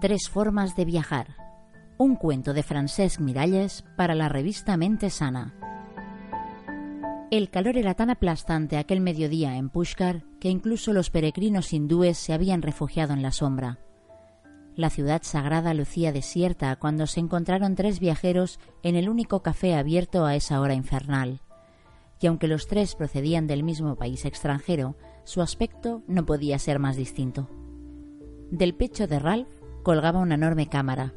Tres formas de viajar. Un cuento de Francesc Miralles para la revista Mente Sana. El calor era tan aplastante aquel mediodía en Pushkar que incluso los peregrinos hindúes se habían refugiado en la sombra. La ciudad sagrada lucía desierta cuando se encontraron tres viajeros en el único café abierto a esa hora infernal. Y aunque los tres procedían del mismo país extranjero, su aspecto no podía ser más distinto. Del pecho de Ralph colgaba una enorme cámara.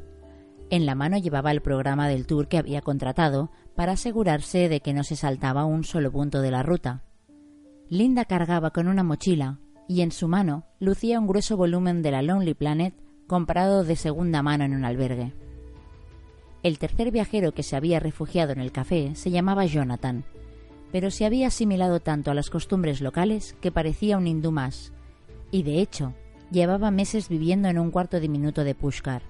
En la mano llevaba el programa del tour que había contratado para asegurarse de que no se saltaba un solo punto de la ruta. Linda cargaba con una mochila y en su mano lucía un grueso volumen de la Lonely Planet comprado de segunda mano en un albergue. El tercer viajero que se había refugiado en el café se llamaba Jonathan, pero se había asimilado tanto a las costumbres locales que parecía un hindú más, y de hecho Llevaba meses viviendo en un cuarto diminuto de Pushkar.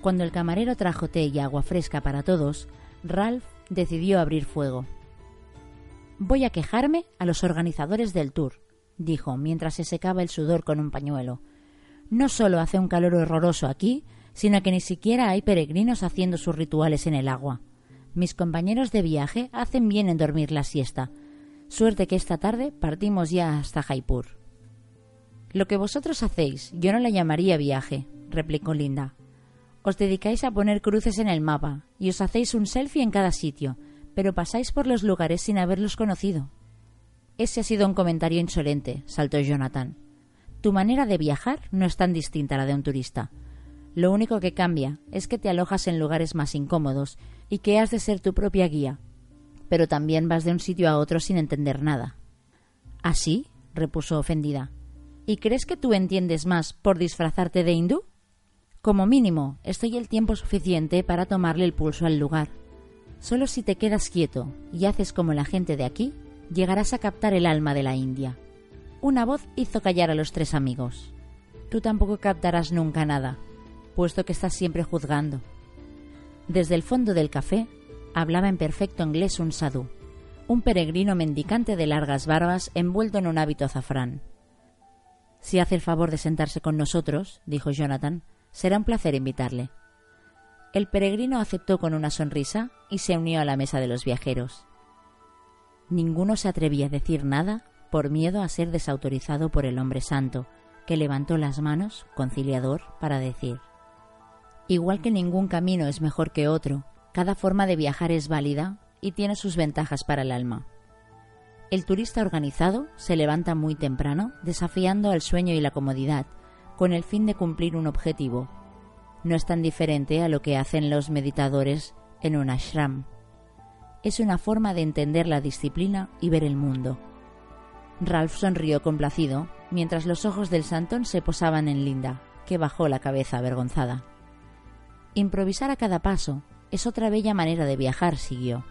Cuando el camarero trajo té y agua fresca para todos, Ralph decidió abrir fuego. Voy a quejarme a los organizadores del tour, dijo mientras se secaba el sudor con un pañuelo. No solo hace un calor horroroso aquí, sino que ni siquiera hay peregrinos haciendo sus rituales en el agua. Mis compañeros de viaje hacen bien en dormir la siesta. Suerte que esta tarde partimos ya hasta Jaipur. Lo que vosotros hacéis yo no le llamaría viaje, replicó Linda. Os dedicáis a poner cruces en el mapa y os hacéis un selfie en cada sitio, pero pasáis por los lugares sin haberlos conocido. Ese ha sido un comentario insolente, saltó Jonathan. Tu manera de viajar no es tan distinta a la de un turista. Lo único que cambia es que te alojas en lugares más incómodos y que has de ser tu propia guía. Pero también vas de un sitio a otro sin entender nada. ¿Así? repuso ofendida. ¿Y crees que tú entiendes más por disfrazarte de hindú? Como mínimo, estoy el tiempo suficiente para tomarle el pulso al lugar. Solo si te quedas quieto y haces como la gente de aquí, llegarás a captar el alma de la India. Una voz hizo callar a los tres amigos. Tú tampoco captarás nunca nada, puesto que estás siempre juzgando. Desde el fondo del café hablaba en perfecto inglés un sadhu, un peregrino mendicante de largas barbas envuelto en un hábito azafrán. Si hace el favor de sentarse con nosotros, dijo Jonathan, será un placer invitarle. El peregrino aceptó con una sonrisa y se unió a la mesa de los viajeros. Ninguno se atrevía a decir nada por miedo a ser desautorizado por el hombre santo, que levantó las manos, conciliador, para decir Igual que ningún camino es mejor que otro, cada forma de viajar es válida y tiene sus ventajas para el alma. El turista organizado se levanta muy temprano, desafiando al sueño y la comodidad, con el fin de cumplir un objetivo. No es tan diferente a lo que hacen los meditadores en un ashram. Es una forma de entender la disciplina y ver el mundo. Ralph sonrió complacido, mientras los ojos del santón se posaban en Linda, que bajó la cabeza avergonzada. Improvisar a cada paso es otra bella manera de viajar, siguió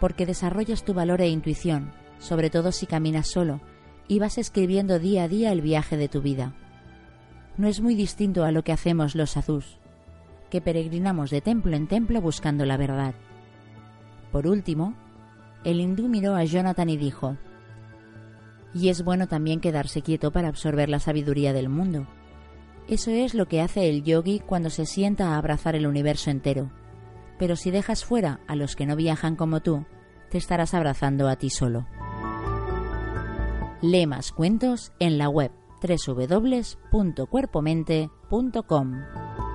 porque desarrollas tu valor e intuición, sobre todo si caminas solo, y vas escribiendo día a día el viaje de tu vida. No es muy distinto a lo que hacemos los azús, que peregrinamos de templo en templo buscando la verdad. Por último, el hindú miró a Jonathan y dijo, y es bueno también quedarse quieto para absorber la sabiduría del mundo. Eso es lo que hace el yogi cuando se sienta a abrazar el universo entero pero si dejas fuera a los que no viajan como tú, te estarás abrazando a ti solo. Lee más cuentos en la web www.cuerpomente.com.